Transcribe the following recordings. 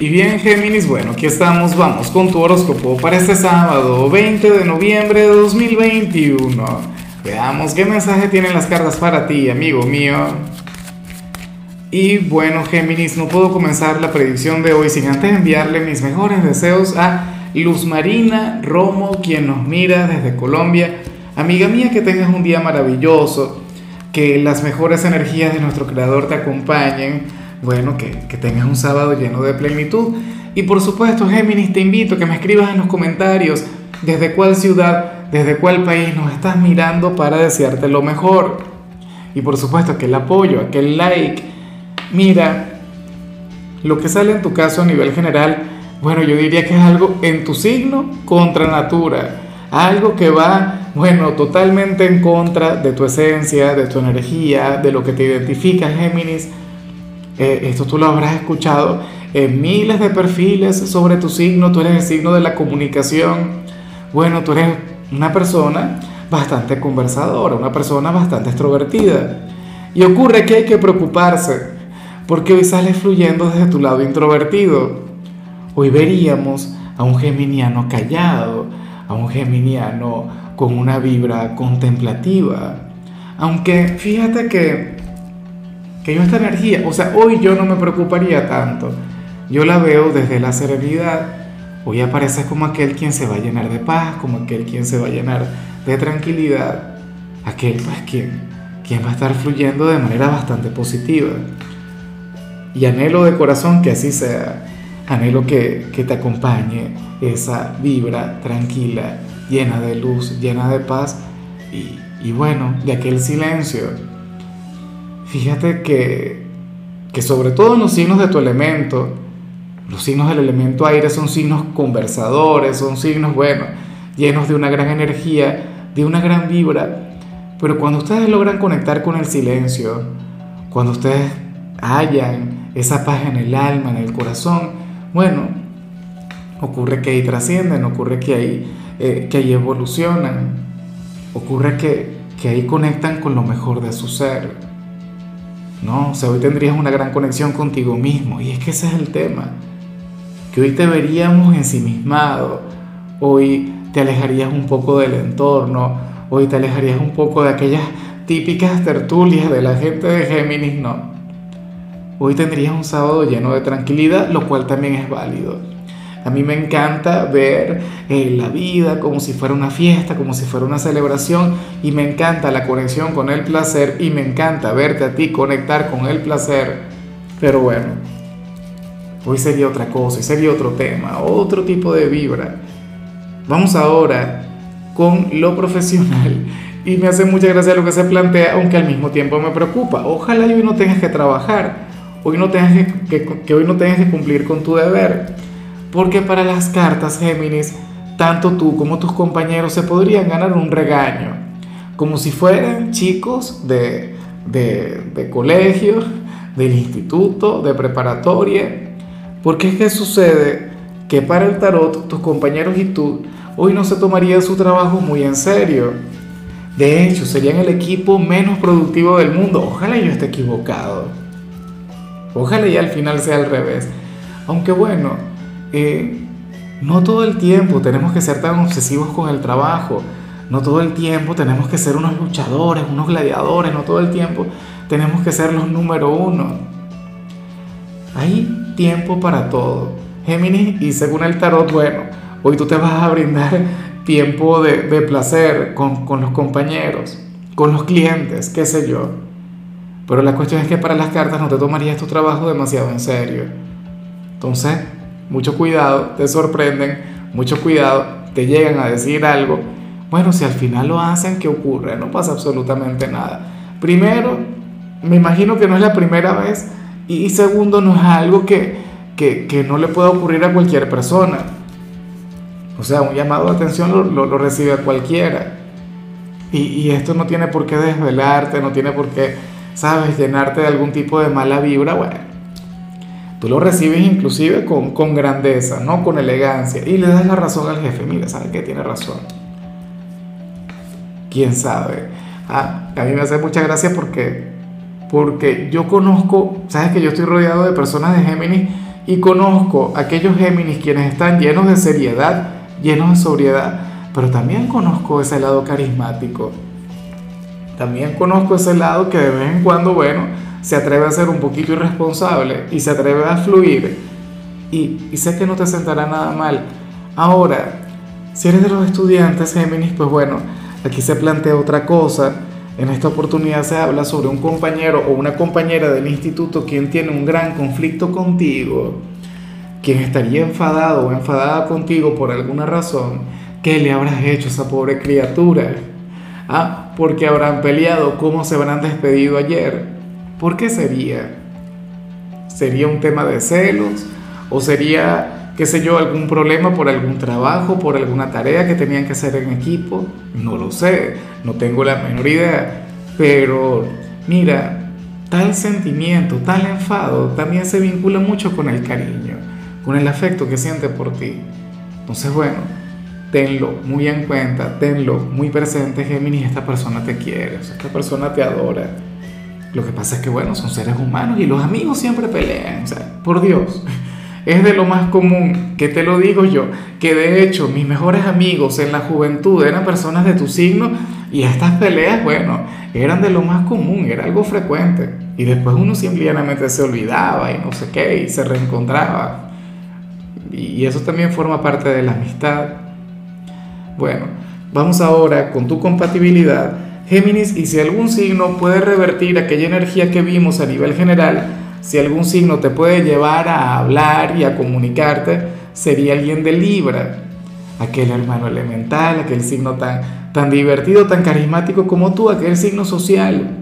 Y bien, Géminis, bueno, aquí estamos, vamos con tu horóscopo para este sábado, 20 de noviembre de 2021. Veamos qué mensaje tienen las cartas para ti, amigo mío. Y bueno, Géminis, no puedo comenzar la predicción de hoy sin antes enviarle mis mejores deseos a Luz Marina Romo, quien nos mira desde Colombia. Amiga mía, que tengas un día maravilloso, que las mejores energías de nuestro Creador te acompañen bueno, que, tengas un sábado lleno de plenitud. Y por supuesto, Géminis, te invito a que me escribas en los comentarios desde cuál ciudad, desde cuál país nos estás mirando para desearte lo mejor. Y por supuesto, aquel apoyo, aquel like. Mira, lo que sale en tu caso a nivel general, bueno, yo diría que es algo en tu signo contra natura. Algo que va, bueno, totalmente en contra de tu esencia, de tu energía, de lo que te identifica, Géminis eh, esto tú lo habrás escuchado en miles de perfiles sobre tu signo, tú eres el signo de la comunicación. Bueno, tú eres una persona bastante conversadora, una persona bastante extrovertida. Y ocurre que hay que preocuparse, porque hoy sales fluyendo desde tu lado introvertido. Hoy veríamos a un geminiano callado, a un geminiano con una vibra contemplativa. Aunque fíjate que que yo esta energía, o sea, hoy yo no me preocuparía tanto. Yo la veo desde la serenidad. Hoy aparece como aquel quien se va a llenar de paz, como aquel quien se va a llenar de tranquilidad, aquel pues quien, quien va a estar fluyendo de manera bastante positiva. Y anhelo de corazón que así sea, anhelo que, que te acompañe esa vibra tranquila, llena de luz, llena de paz y, y bueno, de aquel silencio Fíjate que, que sobre todo en los signos de tu elemento, los signos del elemento aire son signos conversadores, son signos, bueno, llenos de una gran energía, de una gran vibra, pero cuando ustedes logran conectar con el silencio, cuando ustedes hallan esa paz en el alma, en el corazón, bueno, ocurre que ahí trascienden, ocurre que ahí, eh, que ahí evolucionan, ocurre que, que ahí conectan con lo mejor de su ser. ¿No? O sea, hoy tendrías una gran conexión contigo mismo. Y es que ese es el tema. Que hoy te veríamos ensimismado. Hoy te alejarías un poco del entorno. Hoy te alejarías un poco de aquellas típicas tertulias de la gente de Géminis. No. Hoy tendrías un sábado lleno de tranquilidad, lo cual también es válido. A mí me encanta ver eh, la vida como si fuera una fiesta, como si fuera una celebración y me encanta la conexión con el placer y me encanta verte a ti conectar con el placer. Pero bueno, hoy sería otra cosa, y sería otro tema, otro tipo de vibra. Vamos ahora con lo profesional y me hace mucha gracia lo que se plantea, aunque al mismo tiempo me preocupa. Ojalá hoy no tengas que trabajar, hoy no tengas que hoy no tengas que cumplir con tu deber porque para las cartas Géminis, tanto tú como tus compañeros se podrían ganar un regaño, como si fueran chicos de, de, colegio, del instituto, de preparatoria. Porque es que sucede que para el tarot tus compañeros y tú hoy no se tomarían su trabajo muy en serio. De hecho, serían el equipo menos productivo del mundo. Ojalá yo esté equivocado. Ojalá y al final sea al revés. Aunque bueno, eh, no todo el tiempo tenemos que ser tan obsesivos con el trabajo, no todo el tiempo tenemos que ser unos luchadores, unos gladiadores, no todo el tiempo tenemos que ser los número uno. Hay tiempo para todo. Géminis, y según el tarot, bueno, hoy tú te vas a brindar tiempo de, placer con, con los compañeros, con los clientes, qué sé yo. Pero la cuestión es que para las cartas no te tomarías tu trabajo demasiado en serio. Entonces, mucho cuidado, te sorprenden, mucho cuidado, te llegan a decir algo. Bueno, si al final lo hacen, ¿qué ocurre? No pasa absolutamente nada. Primero, me imagino que no es la primera vez y segundo, no es algo que, que, no le pueda ocurrir a cualquier persona. O sea, un llamado de atención lo, lo, recibe cualquiera. Y, y, esto no tiene por qué desvelarte, no tiene por qué, sabes, llenarte de algún tipo de mala vibra. Bueno, Tú lo recibes inclusive con, con grandeza, no con elegancia, y le das la razón al jefe. Mira, ¿sabe que tiene razón? ¿Quién sabe? Ah, a mí me hace mucha gracia porque, porque yo conozco, sabes que yo estoy rodeado de personas de Géminis Y conozco aquellos Géminis quienes están llenos de seriedad, llenos de sobriedad, pero también conozco ese lado carismático. También conozco ese lado que de vez en cuando, bueno, se atreve a ser un poquito irresponsable y se atreve a fluir. Y, y sé que no te sentará nada mal. Ahora, si eres de los estudiantes Géminis, pues bueno, aquí se plantea otra cosa. En esta oportunidad se habla sobre un compañero o una compañera del instituto quien tiene un gran conflicto contigo, quien estaría enfadado o enfadada contigo por alguna razón. ¿Qué le habrás hecho a esa pobre criatura? Ah, porque habrán peleado, cómo se habrán despedido ayer. ¿Por qué sería? ¿Sería un tema de celos? ¿O sería qué sé yo, algún problema por algún trabajo, por alguna tarea que tenían que hacer en equipo, no lo sé, no tengo la menor idea, pero mira, tal sentimiento, tal enfado también se vincula mucho con el cariño, con el afecto que siente por ti. Entonces, bueno, tenlo muy en cuenta, tenlo muy presente, Géminis, esta persona te quiere, esta persona te adora. Lo que pasa es que, bueno, son seres humanos y los amigos siempre pelean, o sea, por Dios es de lo más común, que te lo digo yo, que de hecho mis mejores amigos en la juventud eran personas de tu signo y estas peleas, bueno, eran de lo más común, era algo frecuente. Y después uno simplemente se olvidaba y no sé qué, y se reencontraba. Y eso también forma parte de la amistad. Bueno, vamos ahora con tu compatibilidad, Géminis, y si algún signo puede revertir aquella energía que vimos a nivel general, si algún signo te puede llevar a hablar y a comunicarte, sería alguien de Libra, aquel hermano elemental, aquel signo tan, tan divertido, tan carismático como tú, aquel signo social.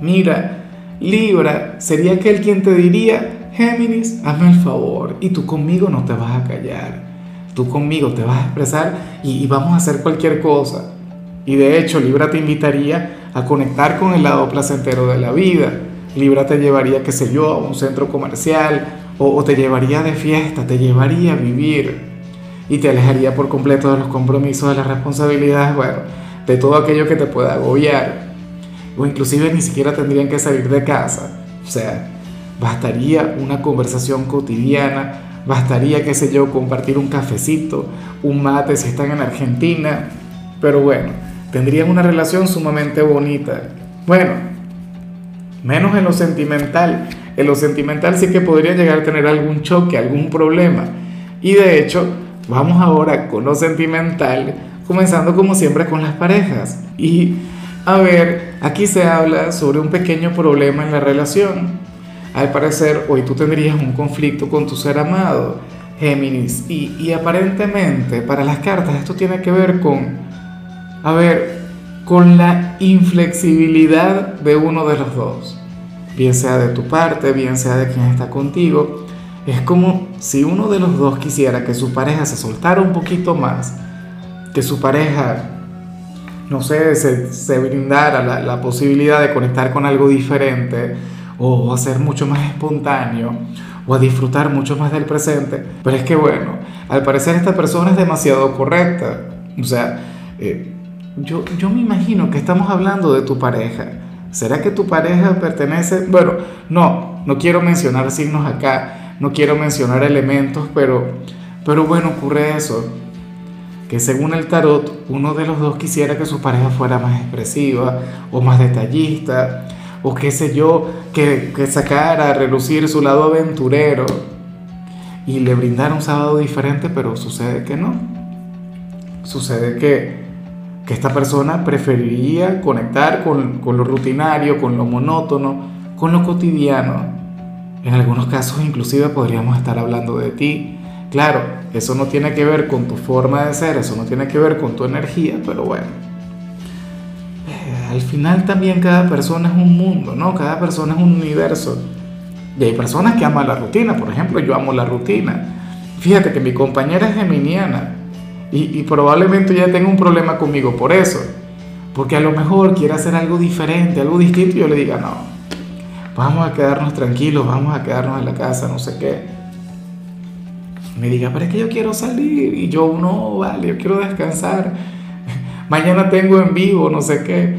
Mira, Libra sería aquel quien te diría, Géminis, hazme el favor y tú conmigo no te vas a callar. Tú conmigo te vas a expresar y, y vamos a hacer cualquier cosa. Y de hecho, Libra te invitaría a conectar con el lado placentero de la vida Libra te llevaría, qué sé yo, a un centro comercial o, te llevaría de fiesta, te llevaría a vivir y te alejaría por completo de los compromisos, de las responsabilidades, bueno, de todo aquello que te pueda agobiar. O inclusive ni siquiera tendrían que salir de casa. O sea, bastaría una conversación cotidiana, bastaría, qué sé yo, compartir un cafecito, un mate si están en Argentina. Pero bueno, tendrían una relación sumamente bonita. Bueno, menos en lo sentimental. En lo sentimental sí que podría llegar a tener algún choque, algún problema. Y de hecho, vamos ahora con lo sentimental, comenzando como siempre con las parejas. Y a ver, aquí se habla sobre un pequeño problema en la relación. Al parecer, hoy tú tendrías un conflicto con tu ser amado, Géminis. Y, y aparentemente, para las cartas, esto tiene que ver con, a ver, con la inflexibilidad de uno de los dos, bien sea de tu parte, bien sea de quien está contigo. Es como si uno de los dos quisiera que su pareja se soltara un poquito más, que su pareja, no sé, se, brindara la, la posibilidad de conectar con algo diferente o a ser mucho más espontáneo o a disfrutar mucho más del presente. Pero es que bueno, al parecer esta persona es demasiado correcta. O sea, eh, yo, yo me imagino que estamos hablando de tu pareja. ¿Será que tu pareja pertenece? Bueno, no, no quiero mencionar signos acá, no quiero mencionar elementos, pero, pero bueno, ocurre eso. Que según el tarot, uno de los dos quisiera que su pareja fuera más expresiva o más detallista, o qué sé yo, que, que sacara a relucir su lado aventurero y le brindara un sábado diferente, pero sucede que no. Sucede que que esta persona preferiría conectar con, con, lo rutinario, con lo monótono, con lo cotidiano. En algunos casos inclusive podríamos estar hablando de ti. Claro, eso no tiene que ver con tu forma de ser, eso no tiene que ver con tu energía, pero bueno. Eh, al final también cada persona es un mundo, ¿no? Cada persona es un universo. Y hay personas que aman la rutina, por ejemplo, yo amo la rutina. Fíjate que mi compañera es geminiana y, probablemente ya tenga un problema conmigo por eso. Porque a lo mejor quiere hacer algo diferente, algo distinto, y yo le diga, no, vamos a quedarnos tranquilos, vamos a quedarnos en la casa, no sé qué. Me diga, pero es que yo quiero salir, y yo, no, vale, yo quiero descansar. Mañana tengo en vivo, no sé qué.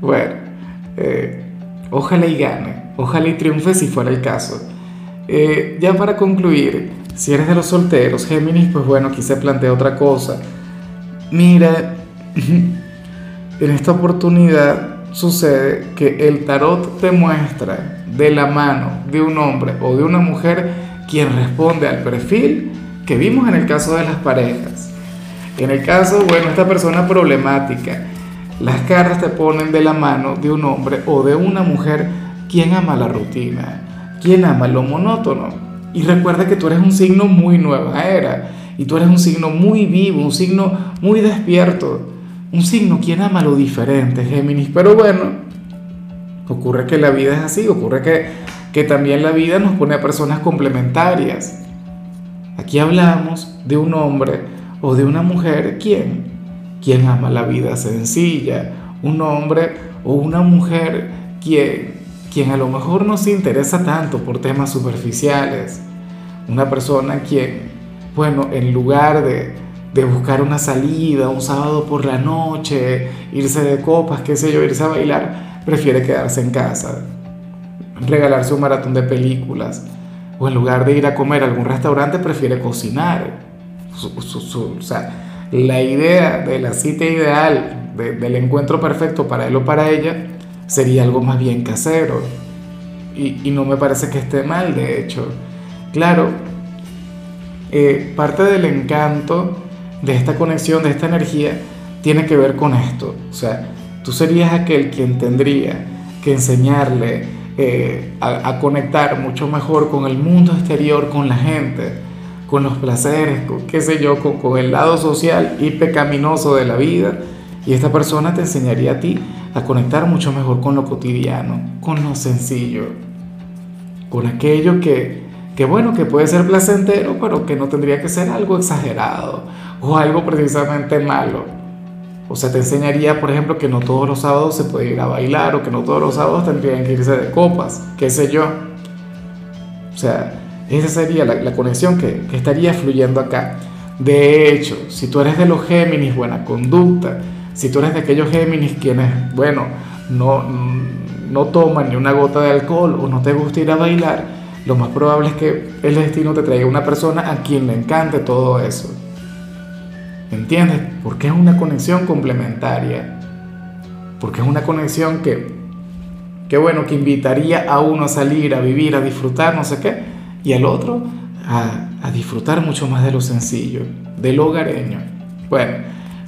Bueno, eh, ojalá y gane, ojalá y triunfe si fuera el caso. Eh, ya para concluir, si eres de los solteros, Géminis, pues bueno, aquí se plantea otra cosa. Mira, en esta oportunidad sucede que el tarot te muestra de la mano de un hombre o de una mujer quien responde al perfil que vimos en el caso de las parejas. En el caso, bueno, esta persona problemática, las cartas te ponen de la mano de un hombre o de una mujer quien ama la rutina, quien ama lo monótono. Y recuerda que tú eres un signo muy nueva era. Y tú eres un signo muy vivo, un signo muy despierto, un signo quien ama lo diferente, Géminis. Pero bueno, ocurre que la vida es así, ocurre que, que también la vida nos pone a personas complementarias. Aquí hablamos de un hombre o de una mujer, ¿quién? Quien ama la vida sencilla, un hombre o una mujer quien, quien a lo mejor no se interesa tanto por temas superficiales, una persona quien, bueno, en lugar de, buscar una salida, un sábado por la noche, irse de copas, qué sé yo, irse a bailar, prefiere quedarse en casa, regalarse un maratón de películas, o en lugar de ir a comer a algún restaurante, prefiere cocinar. O sea, la idea de la cita ideal, del encuentro perfecto para él o para ella, sería algo más bien casero. Y, y no me parece que esté mal, de hecho. Claro, eh, parte del encanto de esta conexión, de esta energía, tiene que ver con esto. O sea, tú serías aquel quien tendría que enseñarle eh, a, a conectar mucho mejor con el mundo exterior, con la gente con los placeres, con qué sé yo, con, el lado social y pecaminoso de la vida. Y esta persona te enseñaría a ti a conectar mucho mejor con lo cotidiano, con lo sencillo, con aquello que, que bueno, que puede ser placentero, pero que no tendría que ser algo exagerado o algo precisamente malo. O sea, te enseñaría, por ejemplo, que no todos los sábados se puede ir a bailar o que no todos los sábados tendrían que irse de copas, qué sé yo. O sea, esa sería la, conexión que, estaría fluyendo acá. De hecho, si tú eres de los Géminis, buena conducta, si tú eres de aquellos Géminis quienes, bueno, no, no toman ni una gota de alcohol o no te gusta ir a bailar, lo más probable es que el destino te traiga una persona a quien le encante todo eso. ¿Entiendes? Porque es una conexión complementaria. Porque es una conexión que, que, bueno, que invitaría a uno a salir, a vivir, a disfrutar, no sé qué y al otro a, a, disfrutar mucho más de lo sencillo, de lo hogareño. Bueno,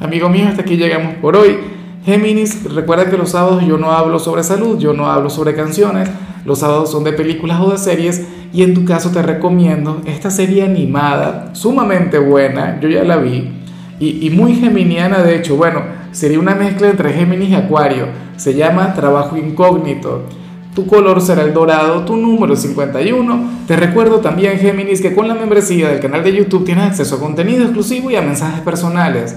amigo mío, hasta aquí llegamos por hoy. Géminis, recuerda que los sábados yo no hablo sobre salud, yo no hablo sobre canciones, los sábados son de películas o de series y en tu caso te recomiendo esta serie animada, sumamente buena, yo ya la vi y, muy geminiana de hecho, bueno, sería una mezcla entre Géminis y Acuario, se llama Trabajo Incógnito. Tu color será el dorado, tu número es 51. Te recuerdo también, Géminis, que con la membresía del canal de YouTube tienes acceso a contenido exclusivo y a mensajes personales.